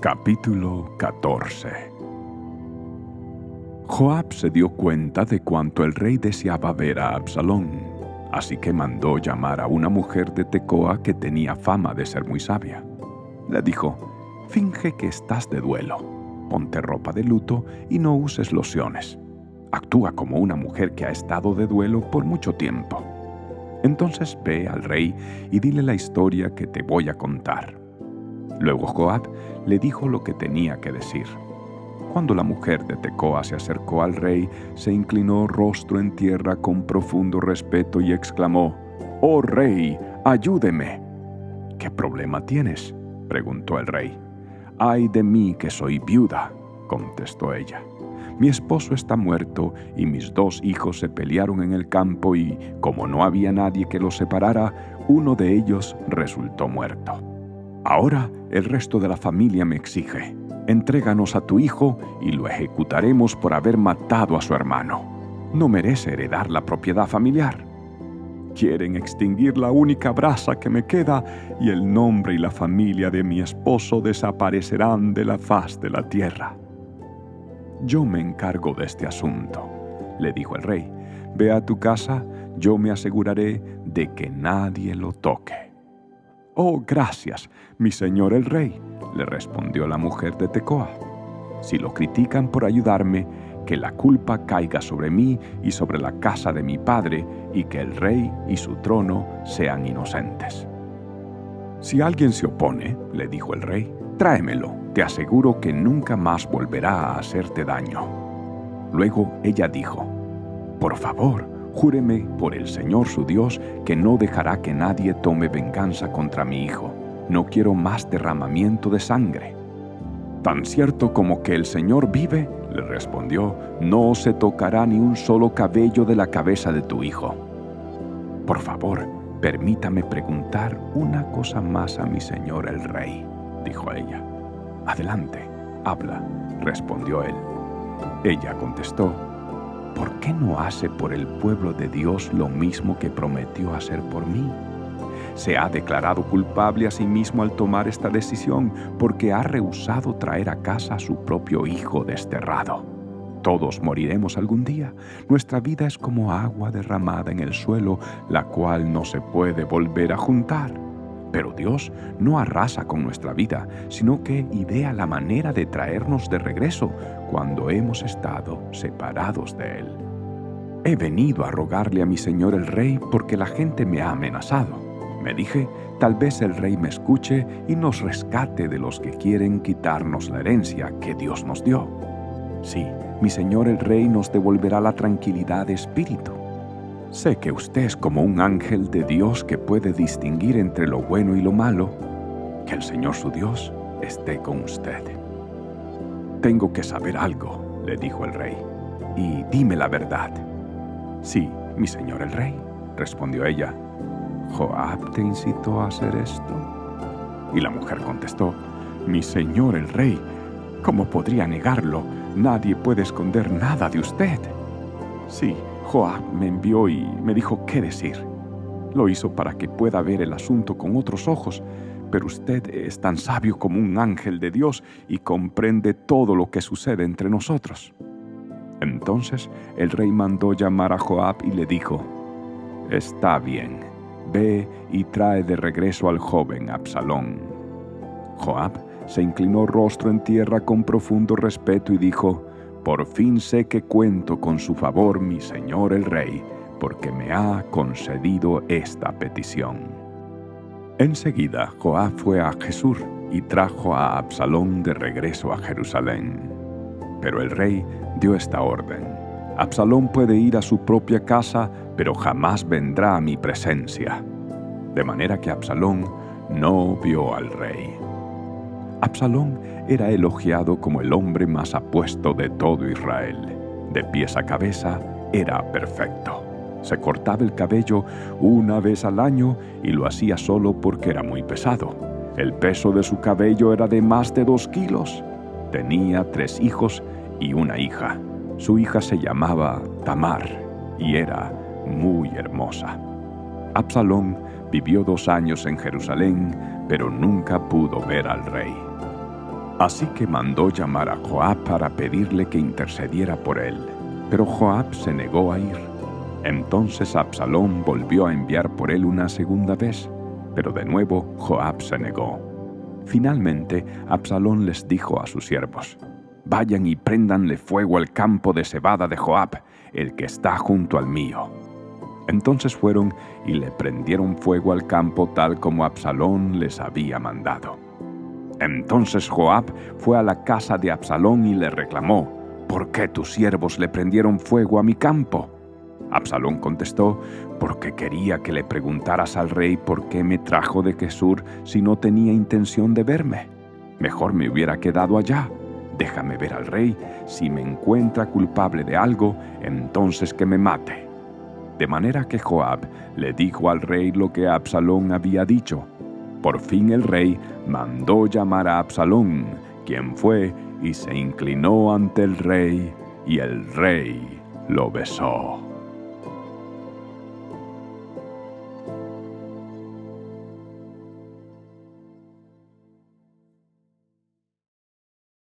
Capítulo 14 Joab se dio cuenta de cuanto el rey deseaba ver a Absalón, así que mandó llamar a una mujer de Tecoa que tenía fama de ser muy sabia. Le dijo, finge que estás de duelo, ponte ropa de luto y no uses lociones. Actúa como una mujer que ha estado de duelo por mucho tiempo. Entonces ve al rey y dile la historia que te voy a contar. Luego Joab le dijo lo que tenía que decir. Cuando la mujer de Tecoa se acercó al rey, se inclinó rostro en tierra con profundo respeto y exclamó, Oh rey, ayúdeme. ¿Qué problema tienes? preguntó el rey. Ay de mí que soy viuda, contestó ella. Mi esposo está muerto y mis dos hijos se pelearon en el campo y, como no había nadie que los separara, uno de ellos resultó muerto. Ahora el resto de la familia me exige, entréganos a tu hijo y lo ejecutaremos por haber matado a su hermano. No merece heredar la propiedad familiar. Quieren extinguir la única brasa que me queda y el nombre y la familia de mi esposo desaparecerán de la faz de la tierra. Yo me encargo de este asunto, le dijo el rey. Ve a tu casa, yo me aseguraré de que nadie lo toque. Oh, gracias, mi señor el rey, le respondió la mujer de Tecoa. Si lo critican por ayudarme, que la culpa caiga sobre mí y sobre la casa de mi padre, y que el rey y su trono sean inocentes. Si alguien se opone, le dijo el rey, tráemelo, te aseguro que nunca más volverá a hacerte daño. Luego ella dijo, por favor, Júreme por el Señor su Dios que no dejará que nadie tome venganza contra mi hijo. No quiero más derramamiento de sangre. Tan cierto como que el Señor vive, le respondió, no se tocará ni un solo cabello de la cabeza de tu hijo. Por favor, permítame preguntar una cosa más a mi Señor el Rey, dijo ella. Adelante, habla, respondió él. Ella contestó, ¿por qué no hace por el pueblo de Dios lo mismo que prometió hacer por mí? Se ha declarado culpable a sí mismo al tomar esta decisión porque ha rehusado traer a casa a su propio hijo desterrado. Todos moriremos algún día. Nuestra vida es como agua derramada en el suelo, la cual no se puede volver a juntar. Pero Dios no arrasa con nuestra vida, sino que idea la manera de traernos de regreso cuando hemos estado separados de Él. He venido a rogarle a mi Señor el Rey porque la gente me ha amenazado. Me dije, tal vez el Rey me escuche y nos rescate de los que quieren quitarnos la herencia que Dios nos dio. Sí, mi Señor el Rey nos devolverá la tranquilidad de espíritu Sé que usted es como un ángel de Dios que puede distinguir entre lo bueno y lo malo. Que el Señor su Dios esté con usted. Tengo que saber algo, le dijo el rey, y dime la verdad. Sí, mi señor el rey, respondió ella. ¿Joab te incitó a hacer esto? Y la mujer contestó, mi señor el rey, ¿cómo podría negarlo? Nadie puede esconder nada de usted. Sí, Joab me envió y me dijo qué decir. Lo hizo para que pueda ver el asunto con otros ojos, pero usted es tan sabio como un ángel de Dios y comprende todo lo que sucede entre nosotros. Entonces el rey mandó llamar a Joab y le dijo, Está bien, ve y trae de regreso al joven Absalón. Joab se inclinó rostro en tierra con profundo respeto y dijo, por fin sé que cuento con su favor mi señor el rey, porque me ha concedido esta petición. Enseguida Joab fue a Jesús y trajo a Absalón de regreso a Jerusalén. Pero el rey dio esta orden. Absalón puede ir a su propia casa, pero jamás vendrá a mi presencia. De manera que Absalón no vio al rey. Absalón era elogiado como el hombre más apuesto de todo Israel. De pies a cabeza era perfecto. Se cortaba el cabello una vez al año y lo hacía solo porque era muy pesado. El peso de su cabello era de más de dos kilos. Tenía tres hijos y una hija. Su hija se llamaba Tamar y era muy hermosa. Absalón vivió dos años en Jerusalén, pero nunca pudo ver al rey. Así que mandó llamar a Joab para pedirle que intercediera por él. Pero Joab se negó a ir. Entonces Absalón volvió a enviar por él una segunda vez, pero de nuevo Joab se negó. Finalmente, Absalón les dijo a sus siervos, Vayan y préndanle fuego al campo de cebada de Joab, el que está junto al mío. Entonces fueron y le prendieron fuego al campo tal como Absalón les había mandado. Entonces Joab fue a la casa de Absalón y le reclamó, ¿por qué tus siervos le prendieron fuego a mi campo? Absalón contestó, porque quería que le preguntaras al rey por qué me trajo de Quesur si no tenía intención de verme. Mejor me hubiera quedado allá. Déjame ver al rey, si me encuentra culpable de algo, entonces que me mate. De manera que Joab le dijo al rey lo que Absalón había dicho, por fin el rey mandó llamar a Absalón, quien fue y se inclinó ante el rey, y el rey lo besó.